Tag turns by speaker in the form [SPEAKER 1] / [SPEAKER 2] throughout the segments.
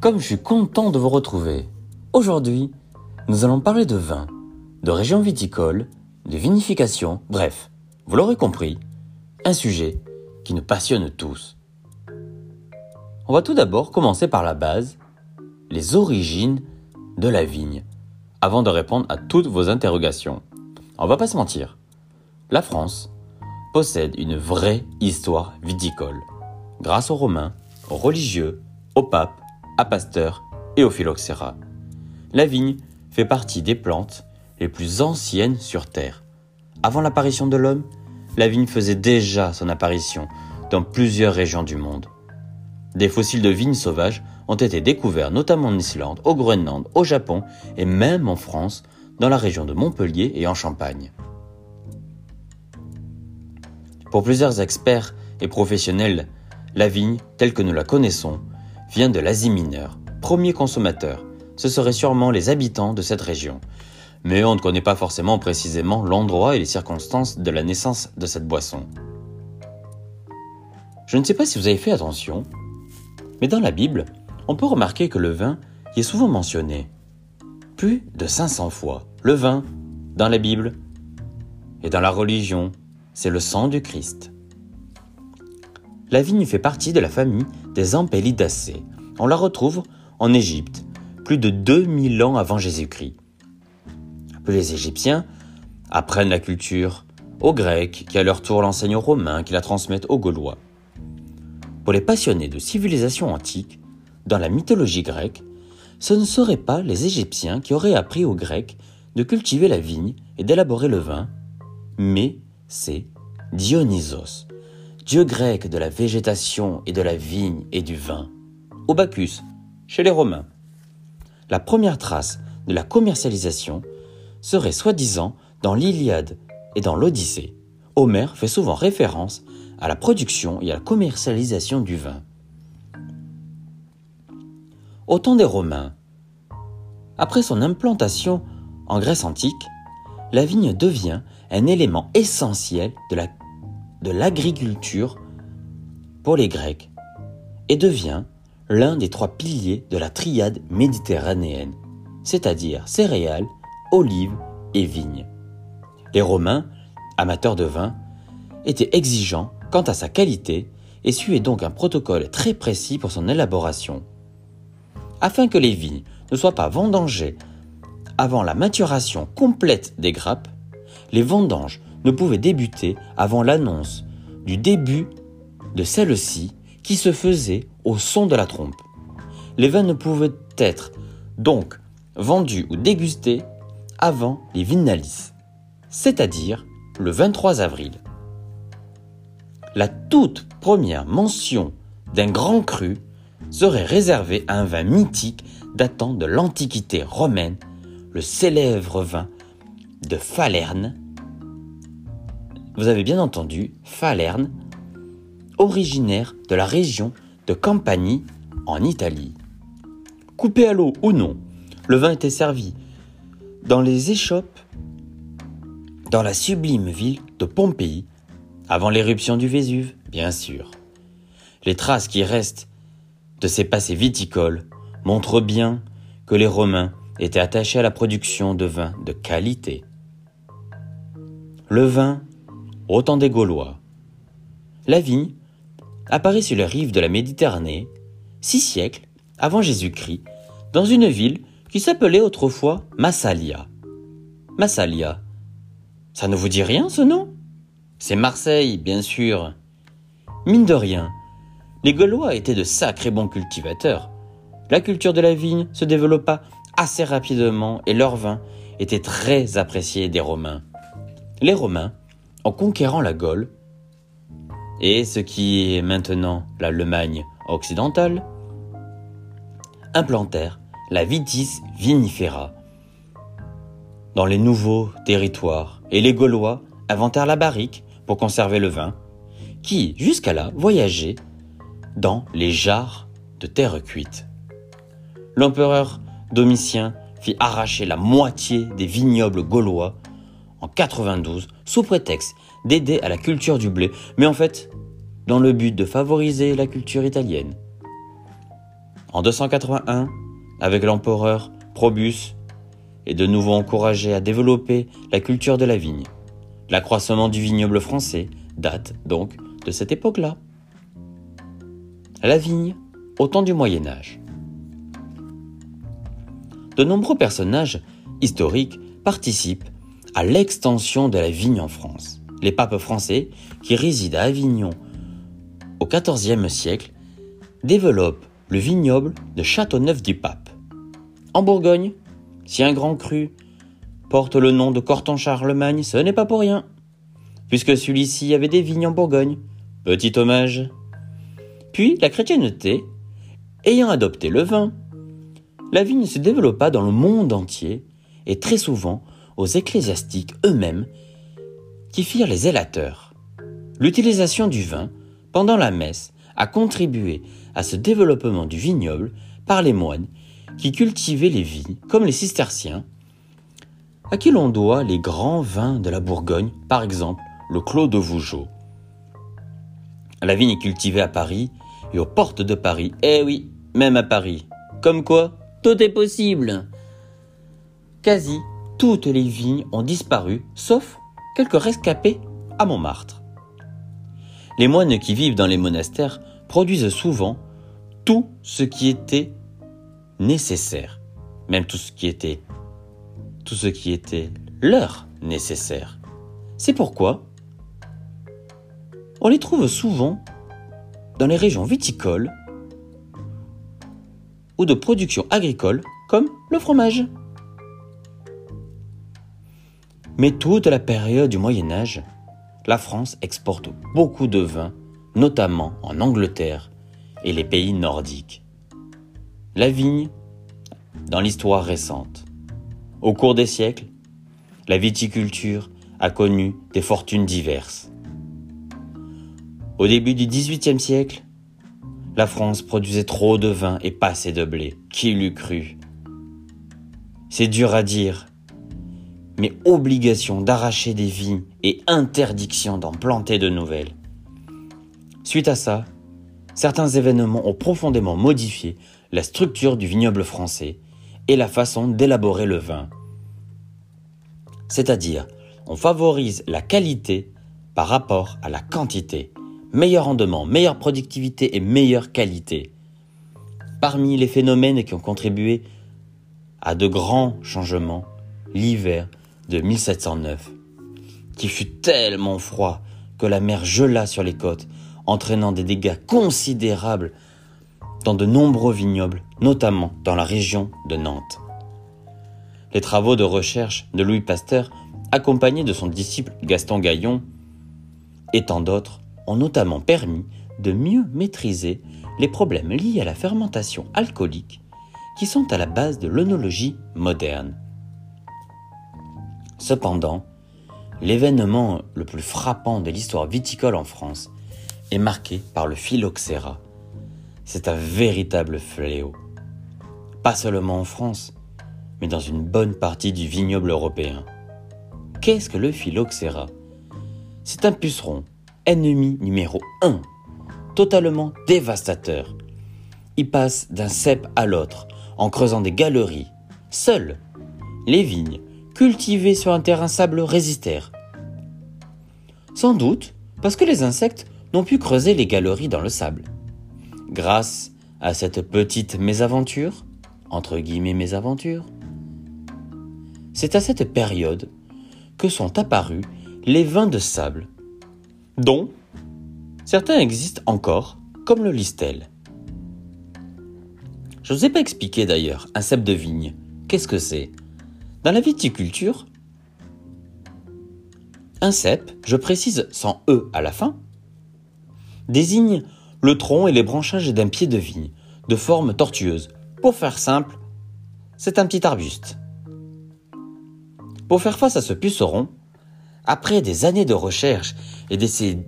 [SPEAKER 1] Comme je suis content de vous retrouver. Aujourd'hui, nous allons parler de vin, de région viticole, de vinification, bref, vous l'aurez compris, un sujet qui nous passionne tous. On va tout d'abord commencer par la base, les origines de la vigne, avant de répondre à toutes vos interrogations. On va pas se mentir, la France possède une vraie histoire viticole, grâce aux Romains, aux religieux, aux papes, Pasteur et au phylloxéra. La vigne fait partie des plantes les plus anciennes sur Terre. Avant l'apparition de l'homme, la vigne faisait déjà son apparition dans plusieurs régions du monde. Des fossiles de vignes sauvages ont été découverts notamment en Islande, au Groenland, au Japon et même en France, dans la région de Montpellier et en Champagne. Pour plusieurs experts et professionnels, la vigne, telle que nous la connaissons, vient de l'Asie mineure, premier consommateur. Ce seraient sûrement les habitants de cette région. Mais on ne connaît pas forcément précisément l'endroit et les circonstances de la naissance de cette boisson. Je ne sais pas si vous avez fait attention, mais dans la Bible, on peut remarquer que le vin y est souvent mentionné. Plus de 500 fois. Le vin, dans la Bible et dans la religion, c'est le sang du Christ. La vigne fait partie de la famille des Ampelidacées. On la retrouve en Égypte, plus de 2000 ans avant Jésus-Christ. Les Égyptiens apprennent la culture aux Grecs, qui à leur tour l'enseignent aux Romains, qui la transmettent aux Gaulois. Pour les passionnés de civilisation antique, dans la mythologie grecque, ce ne seraient pas les Égyptiens qui auraient appris aux Grecs de cultiver la vigne et d'élaborer le vin, mais c'est Dionysos, dieu grec de la végétation et de la vigne et du vin, au Bacchus, chez les Romains. La première trace de la commercialisation serait soi-disant dans l'Iliade et dans l'Odyssée. Homère fait souvent référence à la production et à la commercialisation du vin. Au temps des Romains, après son implantation en Grèce antique, la vigne devient un élément essentiel de la de l'agriculture pour les Grecs et devient l'un des trois piliers de la triade méditerranéenne, c'est-à-dire céréales, olives et vignes. Les Romains, amateurs de vin, étaient exigeants quant à sa qualité et suivaient donc un protocole très précis pour son élaboration. Afin que les vignes ne soient pas vendangées avant la maturation complète des grappes, les vendanges ne pouvait débuter avant l'annonce du début de celle-ci qui se faisait au son de la trompe. Les vins ne pouvaient être donc vendus ou dégustés avant les vinalis, c'est-à-dire le 23 avril. La toute première mention d'un grand cru serait réservée à un vin mythique datant de l'Antiquité romaine, le célèbre vin de Falerne, vous avez bien entendu, Falerne, originaire de la région de Campanie en Italie. Coupé à l'eau ou non, le vin était servi dans les échoppes dans la sublime ville de Pompéi, avant l'éruption du Vésuve, bien sûr. Les traces qui restent de ces passés viticoles montrent bien que les Romains étaient attachés à la production de vins de qualité. Le vin autant des Gaulois. La vigne apparaît sur les rives de la Méditerranée, six siècles avant Jésus-Christ, dans une ville qui s'appelait autrefois Massalia. Massalia, ça ne vous dit rien ce nom? C'est Marseille, bien sûr. Mine de rien, les Gaulois étaient de sacrés bons cultivateurs. La culture de la vigne se développa assez rapidement et leur vin était très apprécié des Romains. Les Romains en conquérant la Gaule, et ce qui est maintenant l'Allemagne occidentale, implantèrent la vitis vinifera dans les nouveaux territoires, et les Gaulois inventèrent la barrique pour conserver le vin, qui, jusqu'à là, voyageait dans les jarres de terre cuite. L'empereur Domitien fit arracher la moitié des vignobles gaulois en 92 sous prétexte d'aider à la culture du blé, mais en fait dans le but de favoriser la culture italienne. En 281, avec l'empereur Probus, est de nouveau encouragé à développer la culture de la vigne. L'accroissement du vignoble français date donc de cette époque-là. La vigne au temps du Moyen Âge. De nombreux personnages historiques participent à l'extension de la vigne en France. Les papes français, qui résident à Avignon au XIVe siècle, développent le vignoble de Châteauneuf-du-Pape. En Bourgogne, si un grand cru porte le nom de Corton Charlemagne, ce n'est pas pour rien, puisque celui-ci avait des vignes en Bourgogne. Petit hommage. Puis la chrétienté, ayant adopté le vin, la vigne se développa dans le monde entier et très souvent ecclésiastiques eux-mêmes qui firent les élateurs. L'utilisation du vin pendant la messe a contribué à ce développement du vignoble par les moines qui cultivaient les vignes, comme les cisterciens, à qui l'on doit les grands vins de la Bourgogne, par exemple le Clos de Vougeot. La vigne est cultivée à Paris et aux portes de Paris. Eh oui, même à Paris. Comme quoi, tout est possible. Quasi toutes les vignes ont disparu, sauf quelques rescapés à Montmartre. Les moines qui vivent dans les monastères produisent souvent tout ce qui était nécessaire, même tout ce qui était tout ce qui était leur nécessaire. C'est pourquoi on les trouve souvent dans les régions viticoles ou de production agricole comme le fromage. Mais toute la période du Moyen Âge, la France exporte beaucoup de vin, notamment en Angleterre et les pays nordiques. La vigne, dans l'histoire récente. Au cours des siècles, la viticulture a connu des fortunes diverses. Au début du XVIIIe siècle, la France produisait trop de vin et pas assez de blé. Qui l'eût cru? C'est dur à dire, mais obligation d'arracher des vignes et interdiction d'en planter de nouvelles. Suite à ça, certains événements ont profondément modifié la structure du vignoble français et la façon d'élaborer le vin. C'est-à-dire, on favorise la qualité par rapport à la quantité. Meilleur rendement, meilleure productivité et meilleure qualité. Parmi les phénomènes qui ont contribué à de grands changements, l'hiver de 1709, qui fut tellement froid que la mer gela sur les côtes, entraînant des dégâts considérables dans de nombreux vignobles, notamment dans la région de Nantes. Les travaux de recherche de Louis Pasteur, accompagnés de son disciple Gaston Gaillon, et tant d'autres, ont notamment permis de mieux maîtriser les problèmes liés à la fermentation alcoolique qui sont à la base de l'œnologie moderne. Cependant, l'événement le plus frappant de l'histoire viticole en France est marqué par le phylloxéra. C'est un véritable fléau. Pas seulement en France, mais dans une bonne partie du vignoble européen. Qu'est-ce que le phylloxéra? C'est un puceron, ennemi numéro 1, totalement dévastateur. Il passe d'un cep à l'autre en creusant des galeries. Seules les vignes cultivés sur un terrain sable résistèrent. Sans doute parce que les insectes n'ont pu creuser les galeries dans le sable. Grâce à cette petite mésaventure, entre guillemets mésaventure, c'est à cette période que sont apparus les vins de sable, dont certains existent encore, comme le listel. Je ne vous ai pas expliqué d'ailleurs un cep de vigne. Qu'est-ce que c'est? Dans la viticulture, un cep, je précise sans E à la fin, désigne le tronc et les branchages d'un pied de vigne, de forme tortueuse. Pour faire simple, c'est un petit arbuste. Pour faire face à ce puceron, après des années de recherche et d'essais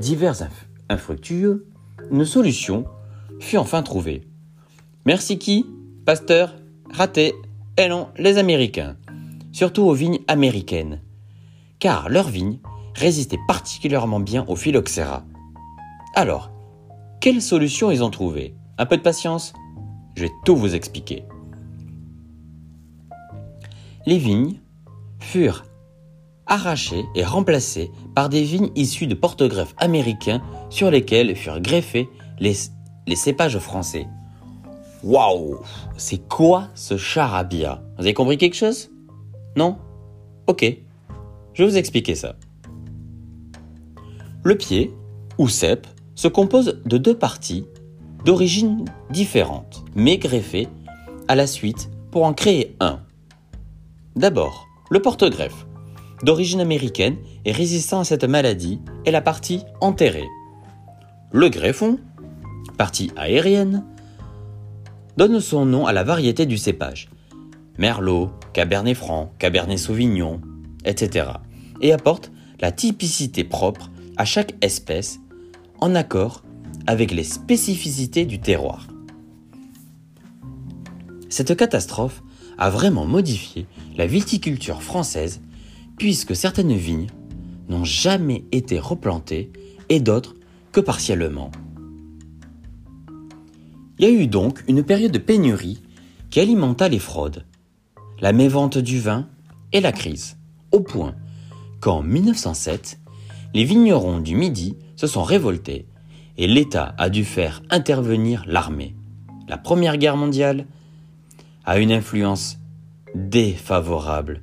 [SPEAKER 1] divers infructueux, une solution fut enfin trouvée. Merci qui Pasteur Raté et non, les Américains, surtout aux vignes américaines, car leurs vignes résistaient particulièrement bien au phylloxéra. Alors, quelle solution ils ont trouvé Un peu de patience? Je vais tout vous expliquer. Les vignes furent arrachées et remplacées par des vignes issues de porte-greffes américains sur lesquels furent greffés les cépages français. Waouh C'est quoi ce charabia? Vous avez compris quelque chose? Non? Ok. Je vais vous expliquer ça. Le pied, ou cep, se compose de deux parties d'origine différente, mais greffées à la suite pour en créer un. D'abord, le porte-greffe, d'origine américaine et résistant à cette maladie, est la partie enterrée. Le greffon, partie aérienne, donne son nom à la variété du cépage. Merlot, Cabernet Franc, Cabernet Sauvignon, etc. et apporte la typicité propre à chaque espèce en accord avec les spécificités du terroir. Cette catastrophe a vraiment modifié la viticulture française puisque certaines vignes n'ont jamais été replantées et d'autres que partiellement. Il y a eu donc une période de pénurie qui alimenta les fraudes, la mévente du vin et la crise, au point qu'en 1907, les vignerons du Midi se sont révoltés et l'État a dû faire intervenir l'armée. La Première Guerre mondiale a une influence défavorable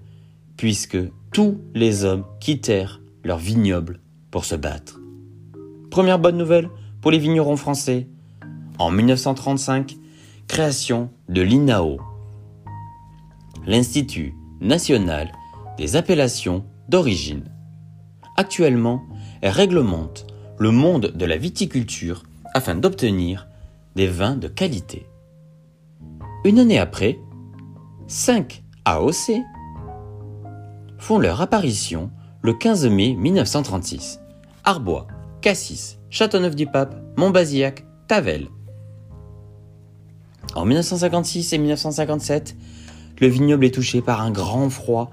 [SPEAKER 1] puisque tous les hommes quittèrent leur vignoble pour se battre. Première bonne nouvelle pour les vignerons français. En 1935, création de l'INAO, l'Institut national des appellations d'origine. Actuellement, elle réglemente le monde de la viticulture afin d'obtenir des vins de qualité. Une année après, 5 AOC font leur apparition le 15 mai 1936. Arbois, Cassis, Châteauneuf-du-Pape, Montbazillac, Tavel. En 1956 et 1957, le vignoble est touché par un grand froid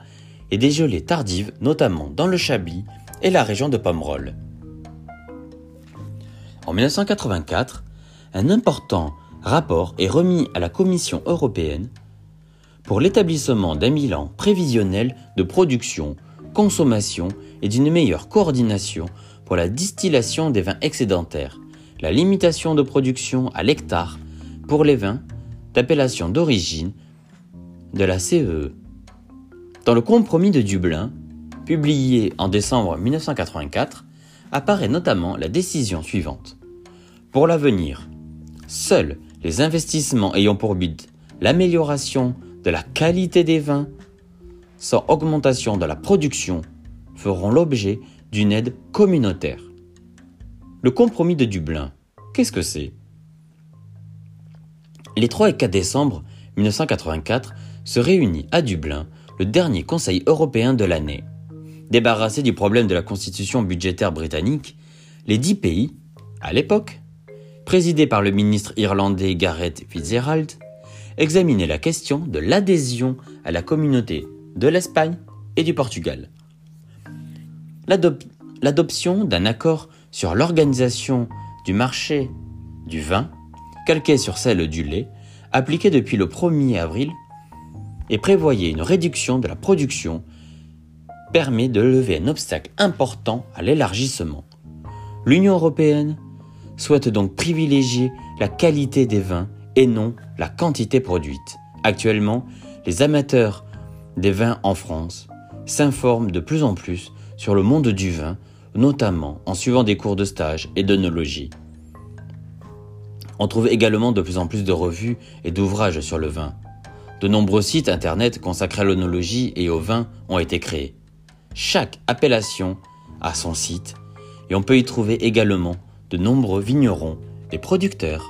[SPEAKER 1] et des gelées tardives, notamment dans le Chablis et la région de Pomerol. En 1984, un important rapport est remis à la Commission européenne pour l'établissement d'un bilan prévisionnel de production, consommation et d'une meilleure coordination pour la distillation des vins excédentaires, la limitation de production à l'hectare pour les vins d'appellation d'origine de la CEE. E. Dans le compromis de Dublin, publié en décembre 1984, apparaît notamment la décision suivante. Pour l'avenir, seuls les investissements ayant pour but l'amélioration de la qualité des vins sans augmentation de la production feront l'objet d'une aide communautaire. Le compromis de Dublin, qu'est-ce que c'est? Les 3 et 4 décembre 1984 se réunit à Dublin le dernier Conseil européen de l'année. Débarrassés du problème de la constitution budgétaire britannique, les dix pays, à l'époque, présidés par le ministre irlandais Gareth Fitzgerald, examinaient la question de l'adhésion à la communauté de l'Espagne et du Portugal. L'adoption d'un accord sur l'organisation du marché du vin, calqué sur celle du lait, appliqué depuis le 1er avril, et prévoyait une réduction de la production permet de lever un obstacle important à l'élargissement. L'Union européenne souhaite donc privilégier la qualité des vins et non la quantité produite. Actuellement, les amateurs des vins en France s'informent de plus en plus sur le monde du vin, notamment en suivant des cours de stage et d'œnologie. On trouve également de plus en plus de revues et d'ouvrages sur le vin. De nombreux sites internet consacrés à l'œnologie et au vin ont été créés. Chaque appellation a son site et on peut y trouver également de nombreux vignerons et producteurs.